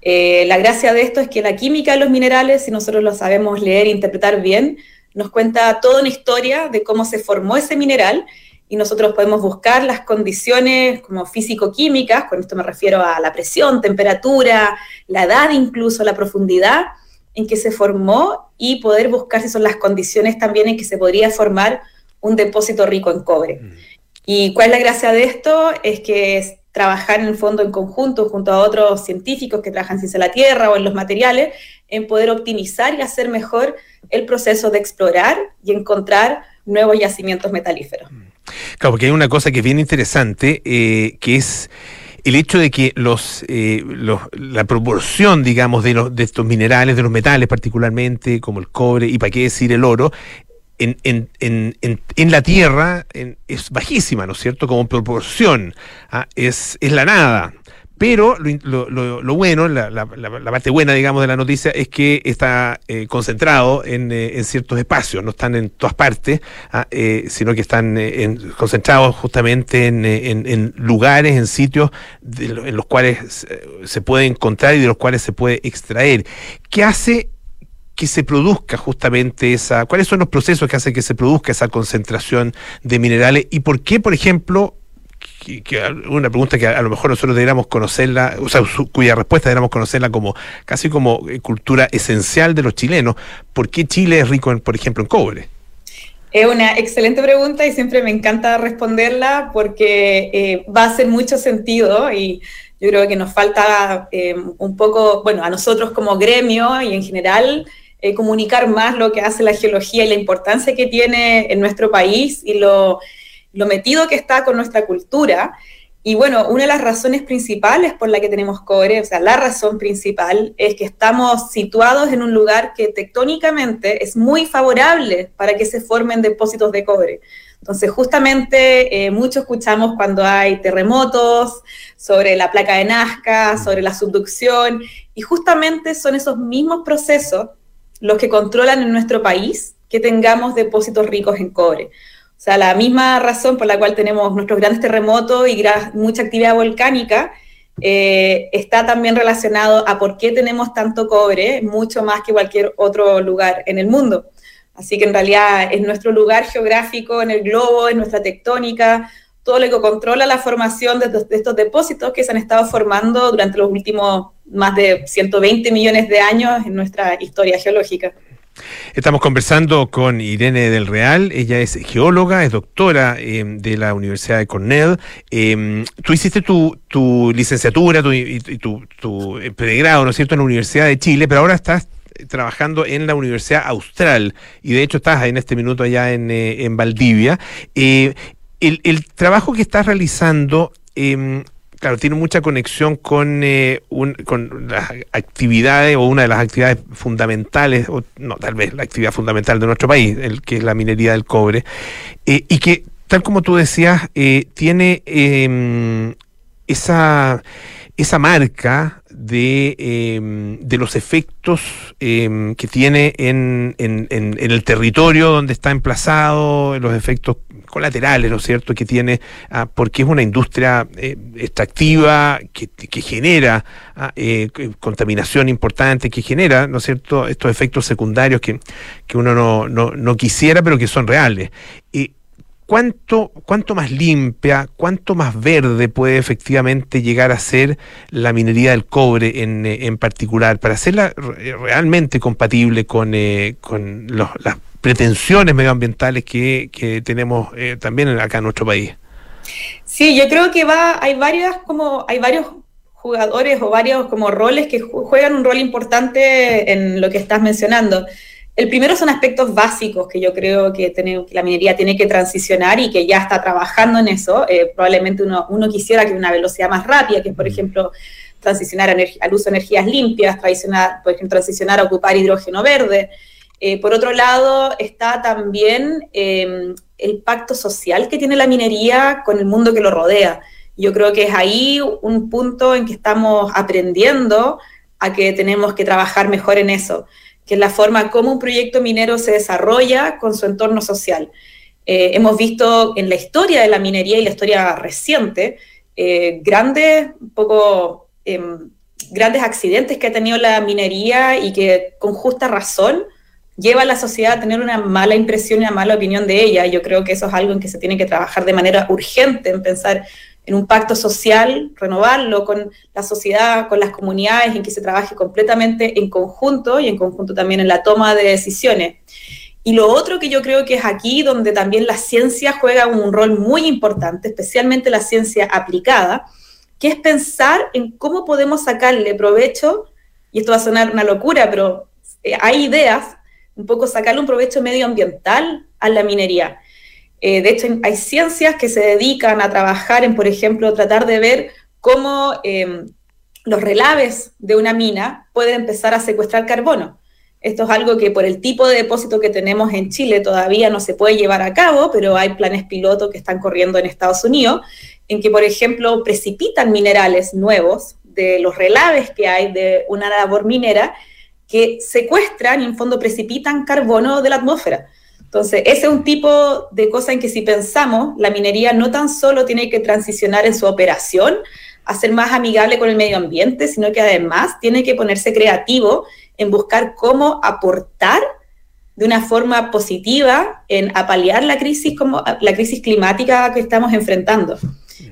Eh, la gracia de esto es que la química de los minerales, si nosotros lo sabemos leer e interpretar bien, nos cuenta toda una historia de cómo se formó ese mineral y nosotros podemos buscar las condiciones como físico-químicas, con esto me refiero a la presión, temperatura, la edad incluso, la profundidad en que se formó y poder buscar si son las condiciones también en que se podría formar un depósito rico en cobre. Mm. ¿Y cuál es la gracia de esto? Es que trabajar en el fondo en conjunto junto a otros científicos que trabajan en la Tierra o en los materiales, en poder optimizar y hacer mejor el proceso de explorar y encontrar nuevos yacimientos metalíferos. Claro, porque hay una cosa que es bien interesante, eh, que es el hecho de que los, eh, la proporción, digamos, de, los, de estos minerales, de los metales particularmente, como el cobre y para qué decir el oro, en, en, en, en, la Tierra es bajísima, ¿no es cierto? Como proporción, ¿ah? es, es la nada. Pero lo, lo, lo bueno, la, la, la, parte buena, digamos, de la noticia es que está eh, concentrado en, eh, en, ciertos espacios, no están en todas partes, ¿ah? eh, sino que están concentrados justamente en, lugares, en sitios en los cuales se puede encontrar y de los cuales se puede extraer. ¿Qué hace que se produzca justamente esa, cuáles son los procesos que hacen que se produzca esa concentración de minerales y por qué, por ejemplo, una pregunta que a, lo mejor nosotros deberíamos conocerla, o sea, cuya respuesta deberíamos conocerla como casi como eh, cultura esencial de los chilenos, ¿por qué Chile es rico, en, por ejemplo, en cobre? Es una excelente pregunta y siempre me encanta responderla porque eh, va a hacer mucho sentido y yo creo que nos falta eh, un poco, bueno, a nosotros como gremio y en general, eh, comunicar más lo que hace la geología y la importancia que tiene en nuestro país y lo, metido que está con nuestra cultura. Y bueno, una de las razones principales por la que tenemos cobre, o sea, la razón principal es que estamos situados en un lugar que tectónicamente es muy favorable para que se formen depósitos de cobre. Entonces, justamente eh, mucho escuchamos cuando hay terremotos sobre la placa de Nazca, sobre la subducción, y justamente son esos mismos procesos los que controlan en nuestro país que tengamos depósitos ricos en cobre. O sea, la misma razón por la cual tenemos nuestros grandes terremotos y mucha actividad volcánica eh, está también relacionado a por qué tenemos tanto cobre, mucho más que cualquier otro lugar en el mundo. Así que en realidad es nuestro lugar geográfico en el globo, es nuestra tectónica, todo lo que controla la formación de estos, de estos, depósitos que se han estado formando durante los últimos más de 120 millones de años en nuestra historia geológica. Estamos conversando con Irene del Real, ella es geóloga, es doctora em, de la Universidad de Cornell. Eh, tú hiciste tu, tu licenciatura tu, y, tu, eh, pregrado, ¿no es cierto?, en la Universidad de Chile, pero ahora estás trabajando en la Universidad Austral y de hecho estás en este minuto allá en, eh, en Valdivia. Eh, el, el, trabajo que estás realizando eh, claro, tiene mucha conexión con, eh, con las actividades o una de las actividades fundamentales, o no, tal vez la actividad fundamental de nuestro país, el que es la minería del cobre, eh, y que, tal como tú decías, eh, tiene em, esa, esa marca de, em, de los efectos em, que tiene en, en, el territorio donde está emplazado, los efectos colaterales, ¿no es cierto?, que tiene, ah, porque es una industria eh, extractiva que, que genera ah, eh, contaminación importante, que genera, ¿no es cierto?, estos efectos secundarios que, que uno no, no, no, quisiera, pero que son reales. ¿Cuánto, ¿cuánto más limpia, cuánto más verde puede efectivamente llegar a ser la minería del cobre en, en particular, para hacerla realmente compatible con, con las pretensiones medioambientales que, que tenemos también acá en nuestro país? Sí, yo creo que va, hay varias como, hay varios jugadores o varios como roles que juegan un rol importante en lo que estás mencionando. El primero son aspectos básicos que yo creo que, que la minería tiene que transicionar y que ya está trabajando en eso. Eh, probablemente uno, uno quisiera que una velocidad más rápida, que por ejemplo transicionar al uso de energías limpias, transicionar, por ejemplo, transicionar a ocupar hidrógeno verde. Eh, por otro lado, está también em, el pacto social que tiene la minería con el mundo que lo rodea. Yo creo que es ahí un punto en que estamos aprendiendo a que tenemos que trabajar mejor en eso, que es la forma como un proyecto minero se desarrolla con su entorno social. Eh, hemos visto en la historia de la minería y la historia reciente eh, grandes, poco, em, grandes accidentes que ha tenido la minería y que con justa razón lleva a la sociedad a tener una mala impresión y una mala opinión de ella. Yo creo que eso es algo en que se tiene que trabajar de manera urgente, en pensar en un pacto social, renovarlo con la sociedad, con las comunidades, en que se trabaje completamente en conjunto y en conjunto también en la toma de decisiones. Y lo otro que yo creo que es aquí donde también la ciencia juega un rol muy importante, especialmente la ciencia aplicada, que es pensar en cómo podemos sacarle provecho, y esto va a sonar una locura, pero eh, hay ideas un poco sacarle un provecho medioambiental a la minería. Eh, de hecho, hay ciencias que se dedican a trabajar en, por ejemplo, tratar de ver cómo em, los relaves de una mina pueden empezar a secuestrar carbono. Esto es algo que por el tipo de depósito que tenemos en Chile todavía no se puede llevar a cabo, pero hay planes piloto que están corriendo en Estados Unidos, en que, por ejemplo, precipitan minerales nuevos de los relaves que hay de una labor minera que secuestran y en fondo precipitan carbono de la atmósfera. Entonces, ese es un tipo de cosa en que si pensamos, la minería no tan solo tiene que transicionar en su operación a ser más amigable con el medio ambiente, sino que además tiene que ponerse creativo en buscar cómo aportar de una forma positiva en apalear la crisis, como, la crisis climática que estamos enfrentando.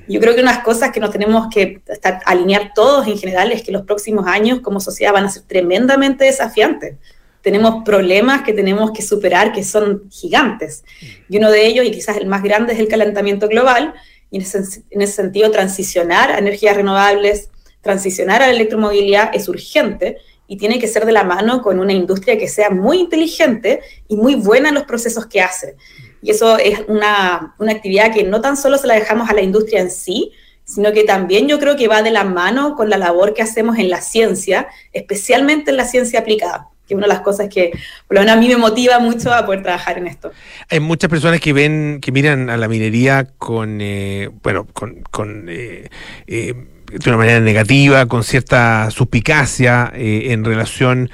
Yo creo que unas cosas que nos tenemos que alinear todos en general es que los próximos años como sociedad van a ser tremendamente desafiantes. Tenemos problemas que tenemos que superar que son gigantes. Y uno de ellos, y quizás el más grande, es el calentamiento global. Y en ese, en ese sentido, transicionar a energías renovables, transicionar a la electromovilidad es urgente y tiene que ser de la mano con una industria que sea muy inteligente y muy buena en los procesos que hace. Y eso es una, una actividad que no tan solo se la dejamos a la industria en sí, sino que también yo creo que va de la mano con la labor que hacemos en la ciencia, especialmente en la ciencia aplicada que una de las cosas que por a mí me motiva mucho a poder trabajar en esto. Hay muchas personas que ven, que miran a la minería con, eh, bueno, con, eh, eh, de una manera negativa, con cierta suspicacia en relación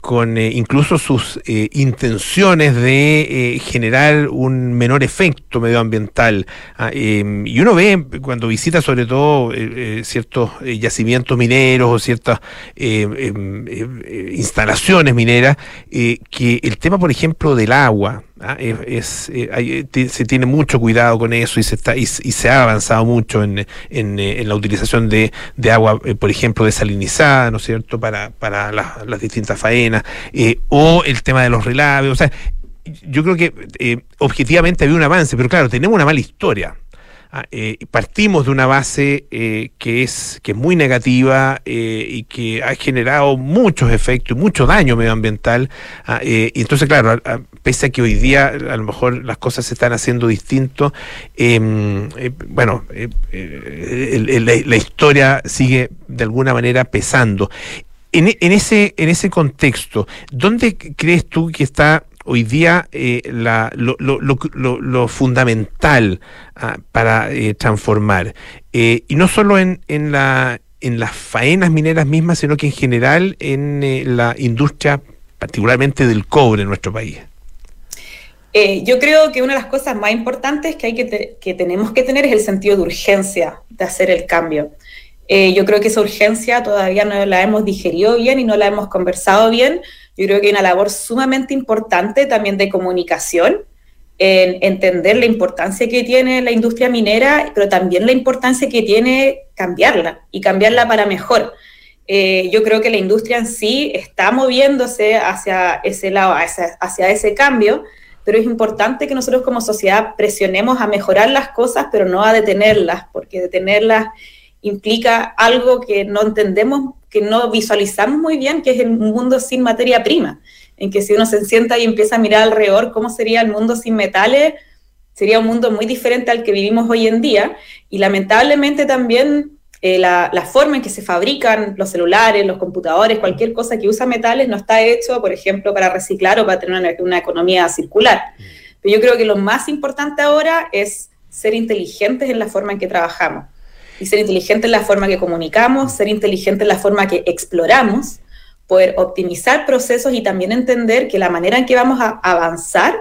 con incluso sus intenciones de generar un menor efecto medioambiental. Ah, em, y uno ve cuando visita sobre todo ciertos yacimientos mineros o ciertas em, mineras, que el tema, por ejemplo, del agua, Ah, es, eh, se tiene mucho cuidado con eso y se está y, se ha avanzado mucho en, en, eh, la utilización de, de agua, eh, por ejemplo, desalinizada, ¿no es cierto?, para, para las distintas faenas, o el tema de los relaves, o sea, yo creo que objetivamente había un avance, pero claro, tenemos una mala historia. Ah, eh, partimos de una base eh, que, es, que es muy negativa eh, y que ha generado muchos efectos y mucho daño medioambiental. Ah, y entonces, claro, pese a que hoy día a lo mejor las cosas se están haciendo distinto, em, bueno, la, historia sigue de alguna manera pesando. En, en, ese, en ese contexto, ¿dónde crees tú que está hoy día eh, la, lo, lo, fundamental ah, para eh, transformar. Eh, y no solo en, en, la, en las faenas mineras mismas, sino que en general en la industria, particularmente del cobre en nuestro país. yo creo que una de las cosas más importantes que, hay que, que tenemos que tener es el sentido de urgencia de hacer el cambio. yo creo que esa urgencia todavía no la hemos digerido bien y no la hemos conversado bien, yo creo que hay una labor sumamente importante también de comunicación en entender la importancia que tiene la industria minera, pero también la importancia que tiene cambiarla y cambiarla para mejor. Eh, yo creo que la industria en sí está moviéndose hacia ese lado, hacia, ese cambio, pero es importante que nosotros como sociedad presionemos a mejorar las cosas, pero no a detenerlas, porque detenerlas implica algo que no entendemos, que no visualizamos muy bien, que es el mundo sin materia prima, en que si uno se sienta y empieza a mirar alrededor cómo sería el mundo sin metales, sería un mundo muy diferente al que vivimos hoy en día, y lamentablemente también eh, la, forma en que se fabrican los celulares, los computadores, cualquier cosa que usa metales no está hecho, por ejemplo, para reciclar o para tener una, economía circular. Pero yo creo que lo más importante ahora es ser inteligentes en la forma en que trabajamos y ser inteligentes en la forma que comunicamos, ser inteligentes en la forma que exploramos, poder optimizar procesos y también entender que la manera en que vamos a avanzar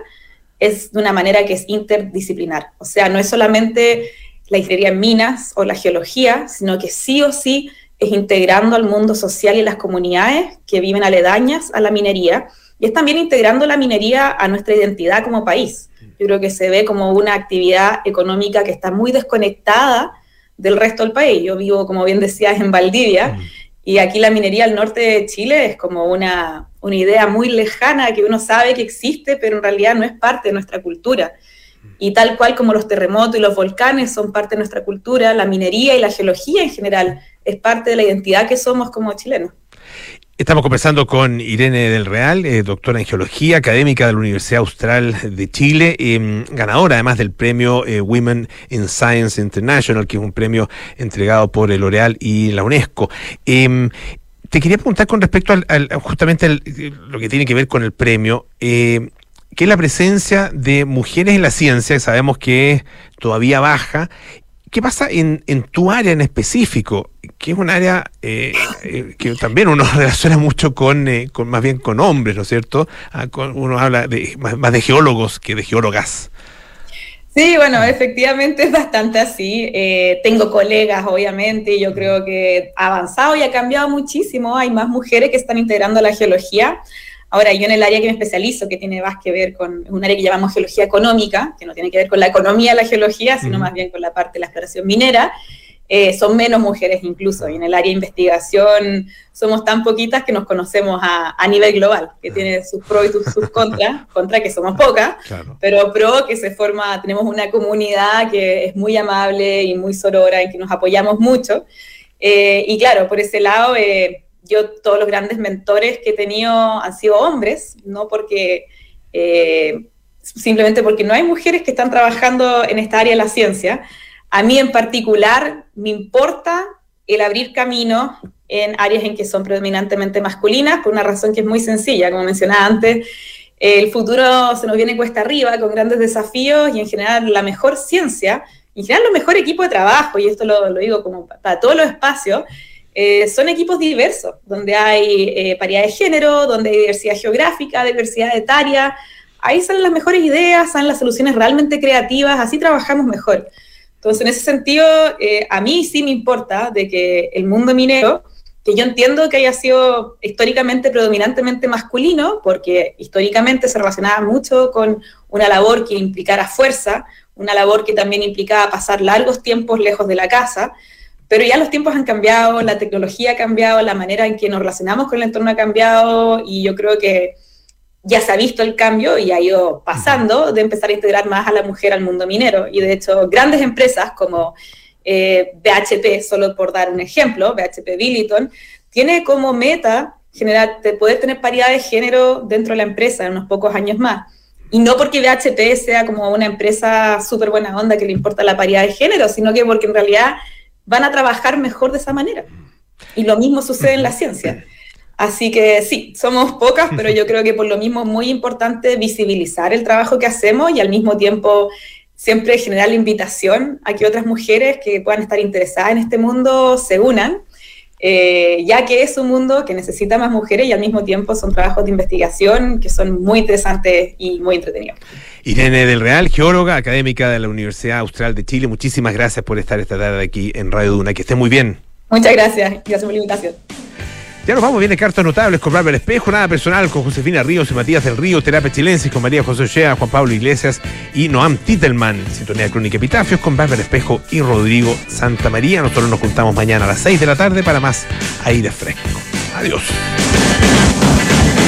es de una manera que es interdisciplinar. O sea, no es solamente la ingeniería en minas o la geología, sino que sí o sí es integrando al mundo social y las comunidades que viven aledañas a la minería, y es también integrando la minería a nuestra identidad como país. Yo creo que se ve como una actividad económica que está muy desconectada del resto del país. Yo vivo, como bien decías, en Valdivia, mm. y aquí la minería al norte de Chile es como una, una idea muy lejana que uno sabe que existe, pero en realidad no es parte de nuestra cultura. Y tal cual como los terremotos y los volcanes son parte de nuestra cultura, la minería y la geología en general es parte de la identidad que somos como chilenos. Estamos conversando con Irene del Real, eh, doctora en geología, académica de la Universidad Austral de Chile, em, ganadora además del premio eh, Women in Science International, que es un premio entregado por el L'Oreal y la UNESCO. Em, te quería preguntar con respecto al, justamente lo que tiene que ver con el premio. Eh, que es la presencia de mujeres en la ciencia, que sabemos que es todavía baja. ¿Qué pasa en, tu área en específico? Que es un área eh, eh, que también uno relaciona mucho con, eh, con, más bien con hombres, ¿no es cierto? Ah, uno habla de, más, de geólogos que de geólogas. Sí, bueno, efectivamente es bastante así. tengo colegas, obviamente, y yo creo que ha avanzado y ha cambiado muchísimo. Hay más mujeres que están integrando la geología. Ahora, yo en el área que me especializo, que tiene más que ver con un área que llamamos geología económica, que no tiene que ver con la economía de la geología, sino más bien con la parte de la exploración minera, eh, son menos mujeres incluso. Y en el área de investigación somos tan poquitas que nos conocemos a, a nivel global, que tiene sus pros y sus, contras, contra que somos pocas, pero pro que se forma, tenemos una comunidad que es muy amable y muy sorora y que nos apoyamos mucho. Eh, y claro, por ese lado... Eh, yo todos los grandes mentores que he tenido han sido hombres, no porque eh, simplemente porque no hay mujeres que están trabajando en esta área de la ciencia. A mí en particular me importa el abrir camino en áreas en que son predominantemente masculinas, por una razón que es muy sencilla, como mencionaba antes, el futuro se nos viene cuesta arriba con grandes desafíos y en general la mejor ciencia, en general lo mejor equipo de trabajo, y esto lo, lo digo como para todos los espacios, eh, son equipos diversos, donde hay eh, paridad de género, donde hay diversidad geográfica, diversidad etaria. Ahí salen las mejores ideas, salen las soluciones realmente creativas, así trabajamos mejor. Entonces, en ese sentido, eh, a mí sí me importa de que el mundo minero, que yo entiendo que haya sido históricamente predominantemente masculino, porque históricamente se relacionaba mucho con una labor que implicara fuerza, una labor que también implicaba pasar largos tiempos lejos de la casa, pero ya los tiempos han cambiado, la tecnología ha cambiado, la manera en que nos relacionamos con el entorno ha cambiado y yo creo que ya se ha visto el cambio y ha ido pasando de empezar a integrar más a la mujer al mundo minero. Y de hecho, grandes empresas como eh, BHP, solo por dar un ejemplo, BHP Billiton, tiene como meta generar, de poder tener paridad de género dentro de la empresa en unos pocos años más. Y no porque BHP sea como una empresa súper buena onda que le importa la paridad de género, sino que porque en realidad van a trabajar mejor de esa manera. Y lo mismo sucede en la ciencia. Así que sí, somos pocas, pero yo creo que por lo mismo es muy importante visibilizar el trabajo que hacemos y al mismo tiempo siempre generar la invitación a que otras mujeres que puedan estar interesadas en este mundo se unan, eh, ya que es un mundo que necesita más mujeres y al mismo tiempo son trabajos de investigación que son muy interesantes y muy entretenidos. Irene del Real, geóloga académica de la Universidad Austral de Chile, muchísimas gracias por estar esta tarde aquí en Radio Duna. Que esté muy bien. Muchas gracias. Gracias por la invitación. Ya nos vamos, viene cartas notables con Bárbara Espejo, nada personal con Josefina Ríos y Matías del Río, Terapia Chilensis con María José Ochea, Juan Pablo Iglesias y Noam Titelman, Sintonía Crónica Epitafios con Bárbara Espejo y Rodrigo Santa María. Nosotros nos juntamos mañana a las 6 de la tarde para más aire fresco. Adiós.